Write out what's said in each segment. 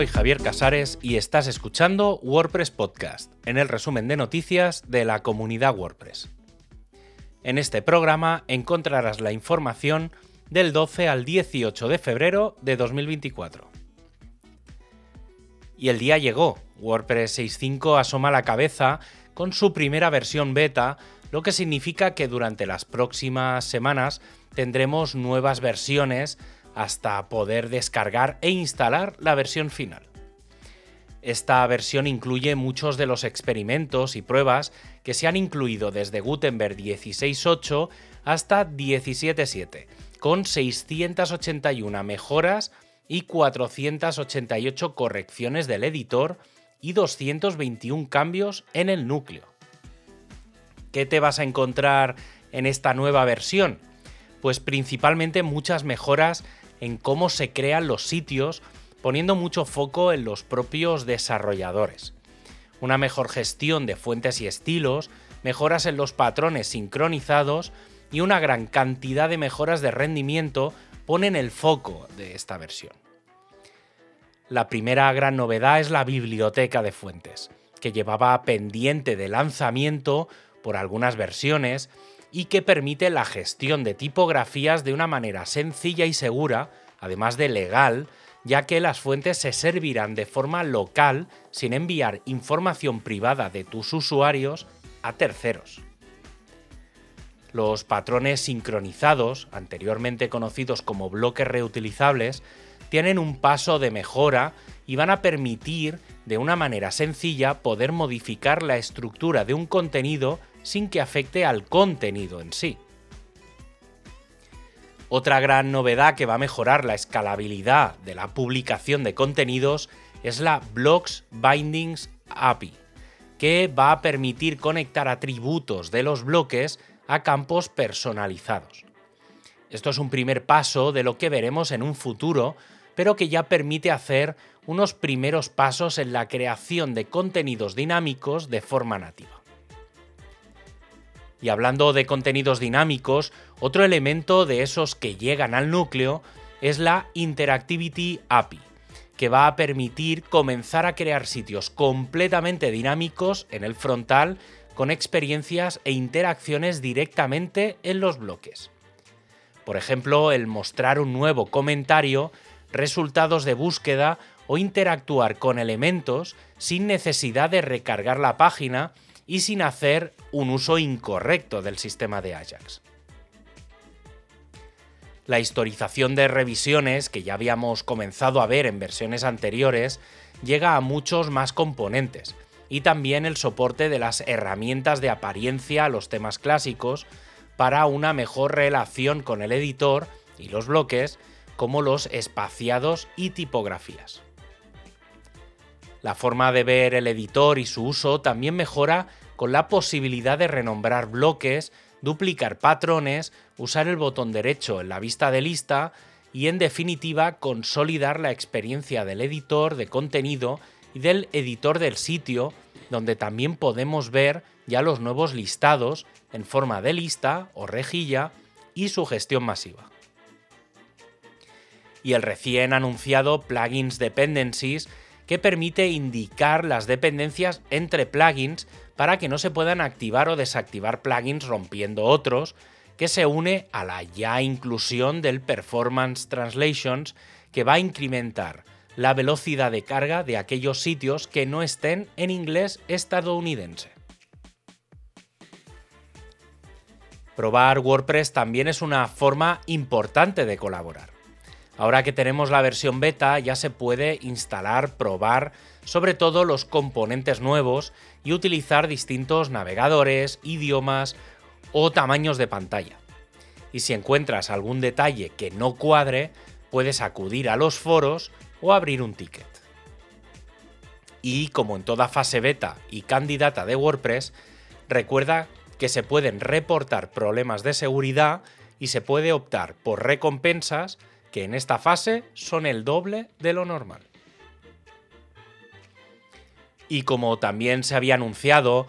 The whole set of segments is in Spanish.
soy Javier Casares y estás escuchando WordPress Podcast, en el resumen de noticias de la comunidad WordPress. En este programa encontrarás la información del 12 al 18 de febrero de 2024. Y el día llegó. WordPress 6.5 asoma la cabeza con su primera versión beta, lo que significa que durante las próximas semanas tendremos nuevas versiones hasta poder descargar e instalar la versión final. Esta versión incluye muchos de los experimentos y pruebas que se han incluido desde Gutenberg 16.8 hasta 17.7, con 681 mejoras y 488 correcciones del editor y 221 cambios en el núcleo. ¿Qué te vas a encontrar en esta nueva versión? Pues principalmente muchas mejoras en cómo se crean los sitios, poniendo mucho foco en los propios desarrolladores. Una mejor gestión de fuentes y estilos, mejoras en los patrones sincronizados y una gran cantidad de mejoras de rendimiento ponen el foco de esta versión. La primera gran novedad es la biblioteca de fuentes, que llevaba pendiente de lanzamiento por algunas versiones y que permite la gestión de tipografías de una manera sencilla y segura, además de legal, ya que las fuentes se servirán de forma local sin enviar información privada de tus usuarios a terceros. Los patrones sincronizados, anteriormente conocidos como bloques reutilizables, tienen un paso de mejora y van a permitir de una manera sencilla poder modificar la estructura de un contenido sin que afecte al contenido en sí. Otra gran novedad que va a mejorar la escalabilidad de la publicación de contenidos es la Blocks Bindings API, que va a permitir conectar atributos de los bloques a campos personalizados. Esto es un primer paso de lo que veremos en un futuro, pero que ya permite hacer unos primeros pasos en la creación de contenidos dinámicos de forma nativa. Y hablando de contenidos dinámicos, otro elemento de esos que llegan al núcleo es la Interactivity API, que va a permitir comenzar a crear sitios completamente dinámicos en el frontal con experiencias e interacciones directamente en los bloques. Por ejemplo, el mostrar un nuevo comentario, resultados de búsqueda o interactuar con elementos sin necesidad de recargar la página y sin hacer un uso incorrecto del sistema de Ajax. La historización de revisiones, que ya habíamos comenzado a ver en versiones anteriores, llega a muchos más componentes, y también el soporte de las herramientas de apariencia a los temas clásicos para una mejor relación con el editor y los bloques, como los espaciados y tipografías. La forma de ver el editor y su uso también mejora con la posibilidad de renombrar bloques, duplicar patrones, usar el botón derecho en la vista de lista y en definitiva consolidar la experiencia del editor de contenido y del editor del sitio, donde también podemos ver ya los nuevos listados en forma de lista o rejilla y su gestión masiva. Y el recién anunciado Plugins Dependencies que permite indicar las dependencias entre plugins para que no se puedan activar o desactivar plugins rompiendo otros, que se une a la ya inclusión del Performance Translations que va a incrementar la velocidad de carga de aquellos sitios que no estén en inglés estadounidense. Probar WordPress también es una forma importante de colaborar. Ahora que tenemos la versión beta ya se puede instalar, probar sobre todo los componentes nuevos y utilizar distintos navegadores, idiomas o tamaños de pantalla. Y si encuentras algún detalle que no cuadre, puedes acudir a los foros o abrir un ticket. Y como en toda fase beta y candidata de WordPress, recuerda que se pueden reportar problemas de seguridad y se puede optar por recompensas que en esta fase son el doble de lo normal. Y como también se había anunciado,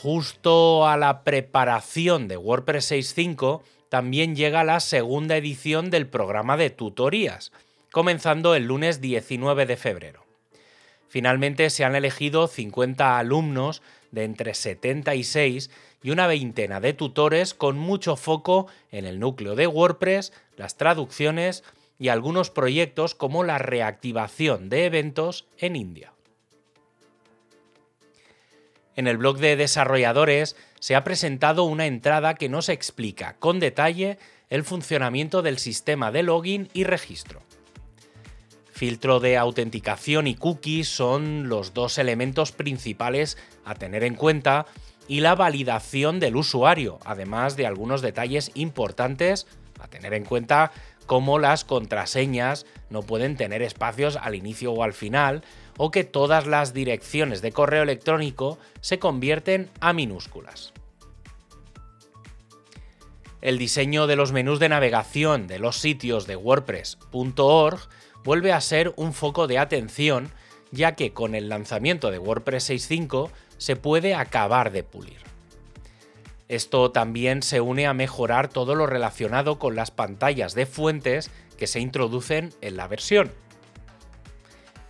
justo a la preparación de WordPress 6.5 también llega la segunda edición del programa de tutorías, comenzando el lunes 19 de febrero. Finalmente se han elegido 50 alumnos de entre 76 y una veintena de tutores con mucho foco en el núcleo de WordPress, las traducciones y algunos proyectos como la reactivación de eventos en India. En el blog de desarrolladores se ha presentado una entrada que nos explica con detalle el funcionamiento del sistema de login y registro. Filtro de autenticación y cookies son los dos elementos principales a tener en cuenta y la validación del usuario, además de algunos detalles importantes a tener en cuenta como las contraseñas no pueden tener espacios al inicio o al final, o que todas las direcciones de correo electrónico se convierten a minúsculas. El diseño de los menús de navegación de los sitios de WordPress.org vuelve a ser un foco de atención, ya que con el lanzamiento de WordPress 6.5 se puede acabar de pulir. Esto también se une a mejorar todo lo relacionado con las pantallas de fuentes que se introducen en la versión.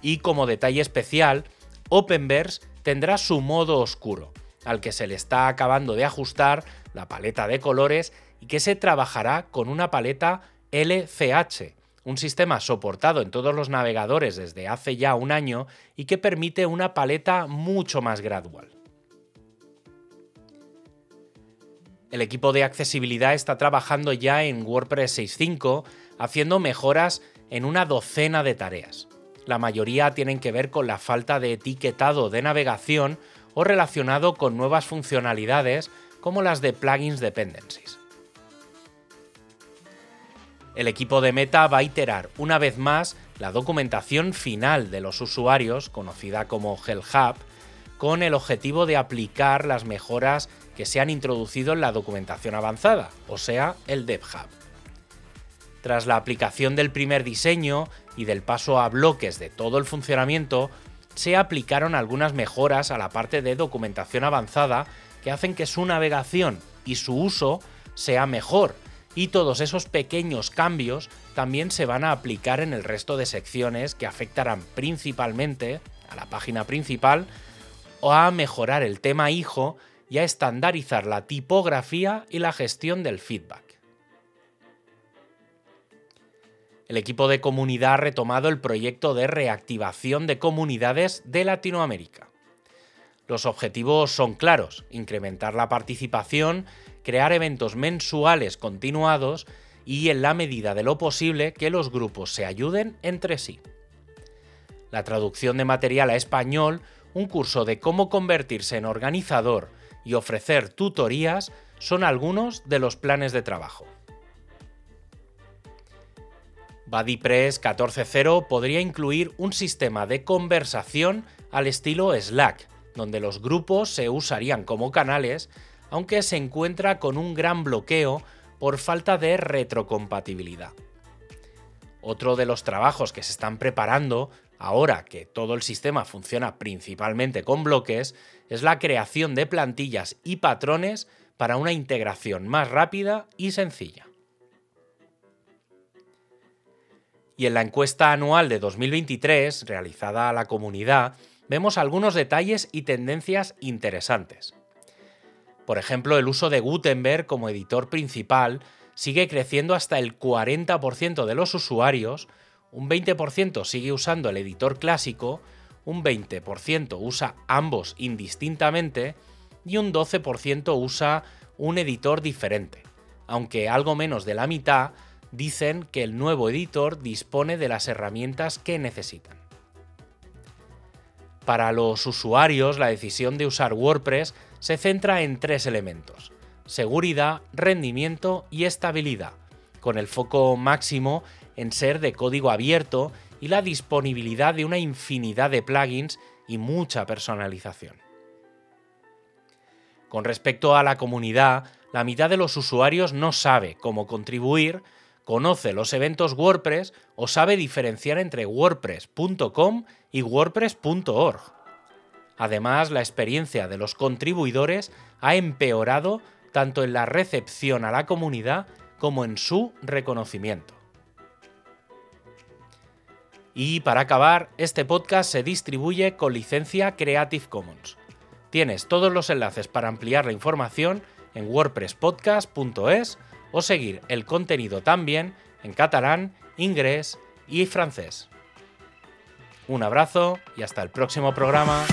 Y como detalle especial, Openverse tendrá su modo oscuro, al que se le está acabando de ajustar la paleta de colores y que se trabajará con una paleta LCH, un sistema soportado en todos los navegadores desde hace ya un año y que permite una paleta mucho más gradual. El equipo de accesibilidad está trabajando ya en WordPress 6.5 haciendo mejoras en una docena de tareas. La mayoría tienen que ver con la falta de etiquetado de navegación o relacionado con nuevas funcionalidades como las de plugins dependencies. El equipo de Meta va a iterar una vez más la documentación final de los usuarios, conocida como Hell Hub, con el objetivo de aplicar las mejoras que se han introducido en la documentación avanzada, o sea, el DevHub. Tras la aplicación del primer diseño y del paso a bloques de todo el funcionamiento, se aplicaron algunas mejoras a la parte de documentación avanzada que hacen que su navegación y su uso sea mejor y todos esos pequeños cambios también se van a aplicar en el resto de secciones que afectarán principalmente a la página principal o a mejorar el tema hijo y a estandarizar la tipografía y la gestión del feedback. El equipo de comunidad ha retomado el proyecto de reactivación de comunidades de Latinoamérica. Los objetivos son claros, incrementar la participación crear eventos mensuales continuados y en la medida de lo posible que los grupos se ayuden entre sí. La traducción de material a español, un curso de cómo convertirse en organizador y ofrecer tutorías son algunos de los planes de trabajo. BuddyPress 14.0 podría incluir un sistema de conversación al estilo Slack, donde los grupos se usarían como canales aunque se encuentra con un gran bloqueo por falta de retrocompatibilidad. Otro de los trabajos que se están preparando, ahora que todo el sistema funciona principalmente con bloques, es la creación de plantillas y patrones para una integración más rápida y sencilla. Y en la encuesta anual de 2023, realizada a la comunidad, vemos algunos detalles y tendencias interesantes. Por ejemplo, el uso de Gutenberg como editor principal sigue creciendo hasta el 40% de los usuarios, un 20% sigue usando el editor clásico, un 20% usa ambos indistintamente y un 12% usa un editor diferente, aunque algo menos de la mitad dicen que el nuevo editor dispone de las herramientas que necesitan. Para los usuarios, la decisión de usar WordPress se centra en tres elementos, seguridad, rendimiento y estabilidad, con el foco máximo en ser de código abierto y la disponibilidad de una infinidad de plugins y mucha personalización. Con respecto a la comunidad, la mitad de los usuarios no sabe cómo contribuir, conoce los eventos WordPress o sabe diferenciar entre wordpress.com y wordpress.org. Además, la experiencia de los contribuidores ha empeorado tanto en la recepción a la comunidad como en su reconocimiento. Y para acabar, este podcast se distribuye con licencia Creative Commons. Tienes todos los enlaces para ampliar la información en wordpresspodcast.es o seguir el contenido también en catalán, inglés y francés. Un abrazo y hasta el próximo programa.